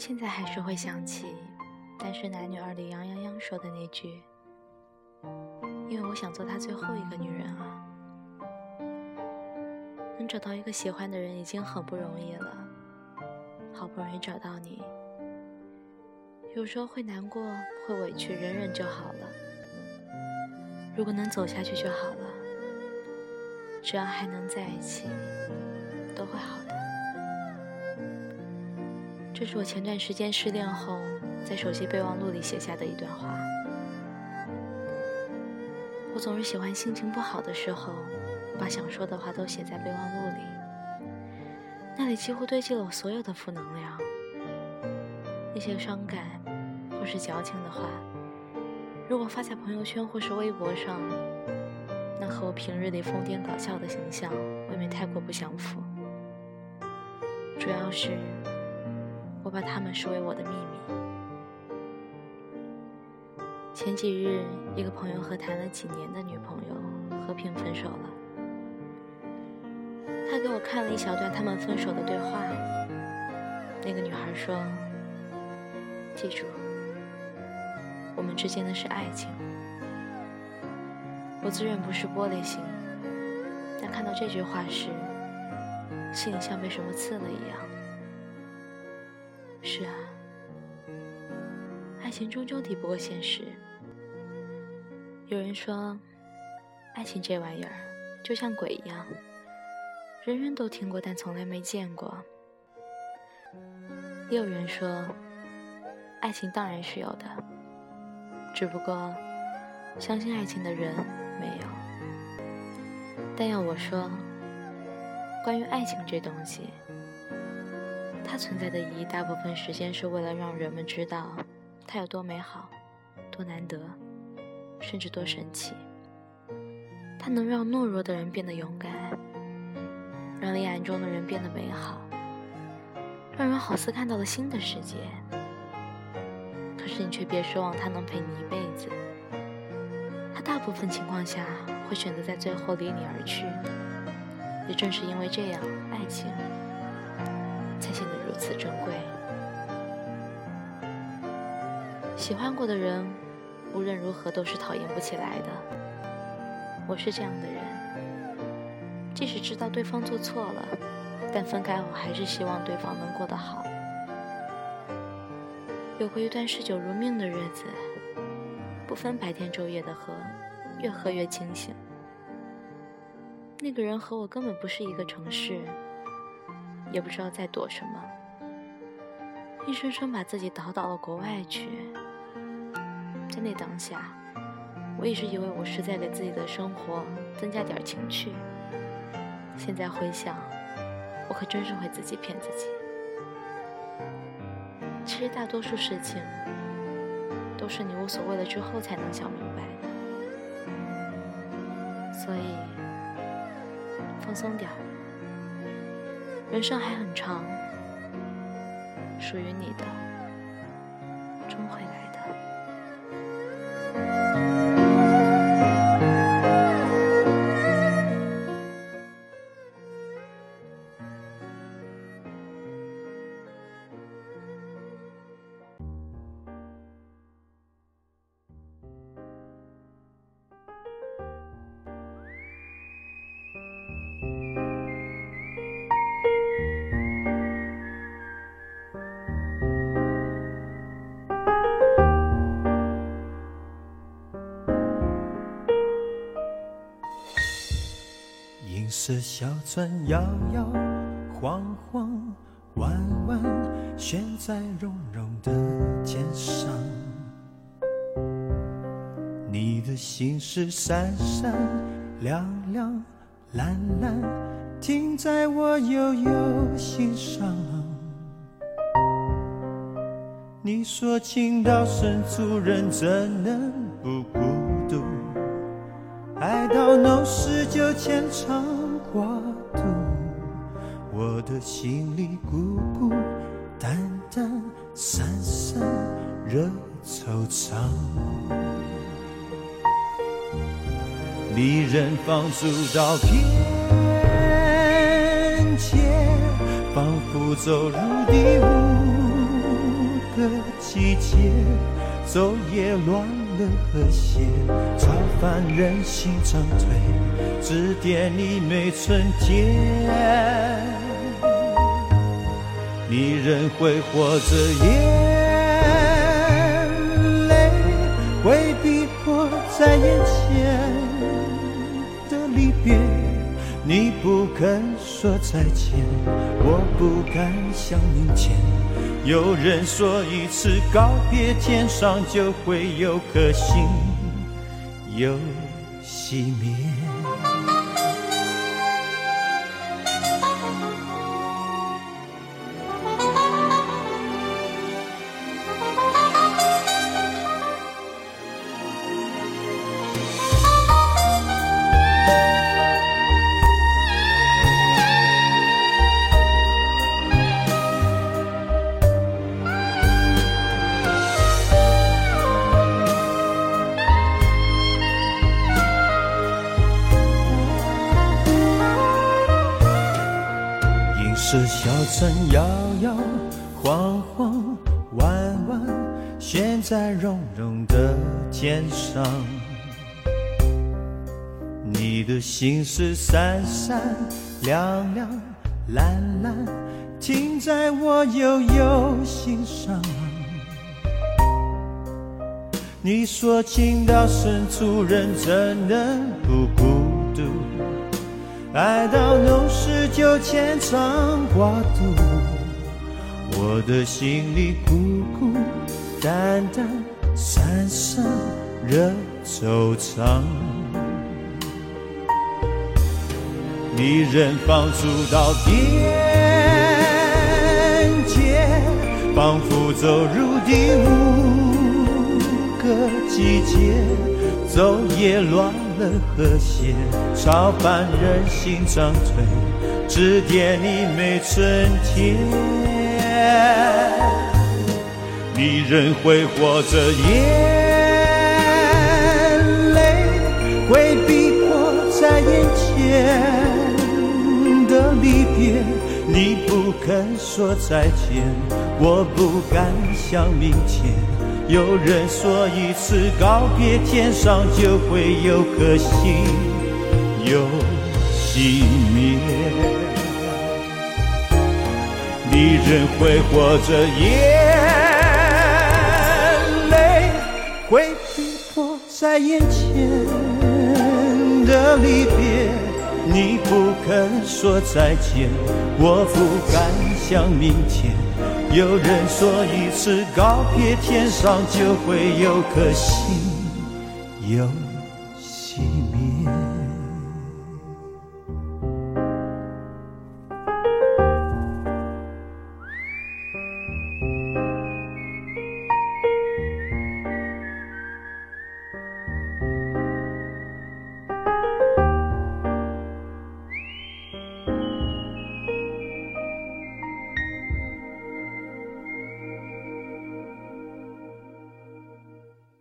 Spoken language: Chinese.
现在还是会想起《单身男女二》里杨洋洋说的那句：“因为我想做他最后一个女人啊。”能找到一个喜欢的人已经很不容易了，好不容易找到你，有时候会难过，会委屈，忍忍就好了。如果能走下去就好了，只要还能在一起，都会好的。这是我前段时间失恋后在手机备忘录里写下的一段话。我总是喜欢心情不好的时候。把想说的话都写在备忘录里，那里几乎堆积了我所有的负能量。那些伤感或是矫情的话，如果发在朋友圈或是微博上，那和我平日里疯癫搞笑的形象未免太过不相符。主要是我把他们视为我的秘密。前几日，一个朋友和谈了几年的女朋友和平分手了。他给我看了一小段他们分手的对话。那个女孩说：“记住，我们之间的是爱情。”我自认不是玻璃心，但看到这句话时，心里像被什么刺了一样。是啊，爱情终究抵不过现实。有人说，爱情这玩意儿就像鬼一样。人人都听过，但从来没见过。也有人说，爱情当然是有的，只不过相信爱情的人没有。但要我说，关于爱情这东西，它存在的意义，大部分时间是为了让人们知道它有多美好、多难得，甚至多神奇。它能让懦弱的人变得勇敢。让黑暗中的人变得美好，让人好似看到了新的世界。可是你却别奢望他能陪你一辈子，他大部分情况下会选择在最后离你而去。也正是因为这样，爱情才显得如此珍贵。喜欢过的人，无论如何都是讨厌不起来的。我是这样的人。即使知道对方做错了，但分开后还是希望对方能过得好。有过一段嗜酒如命的日子，不分白天昼夜的喝，越喝越清醒。那个人和我根本不是一个城市，也不知道在躲什么，硬生生把自己倒到了国外去。在那当下，我一直以为我是在给自己的生活增加点情趣。现在回想，我可真是会自己骗自己。其实大多数事情都是你无所谓了之后才能想明白的，所以放松点儿，人生还很长，属于你的终会来。色小船摇摇晃晃，弯弯悬在绒绒的肩上。你的心事闪闪亮亮蓝蓝，停在我悠悠心上。你说情到深处人怎能不孤独？爱到浓时就牵肠。的心里孤孤单单，散散惹惆怅。离人放逐到边界，仿佛走入第五个季节，昼夜乱了和谐，超凡人心长退，指点你没春天。你仍挥霍着，眼泪回避迫在眼前的离别。你不肯说再见，我不敢想明天。有人说一次告别，天上就会有颗星又熄灭。这小城摇摇晃晃，弯弯悬在绒绒的肩上。你的心事闪闪亮亮蓝蓝，停在我悠悠心上。你说情到深处人怎能不孤？爱到浓时就牵肠挂肚，我的心里孤孤单单，三生惹惆怅。你人放逐到边界，仿佛走入第五个季节，昼夜乱。了和谐，超凡人心长退，指点你每春天。你仍会活着，眼泪回避迫在眼前的离别。你不肯说再见，我不敢想明天。有人说，一次告别，天上就会有颗星又熄灭。你人挥霍着，眼泪会逼迫在眼前的离别。你不肯说再见，我不敢想明天。有人说，一次告别，天上就会有颗星又熄灭。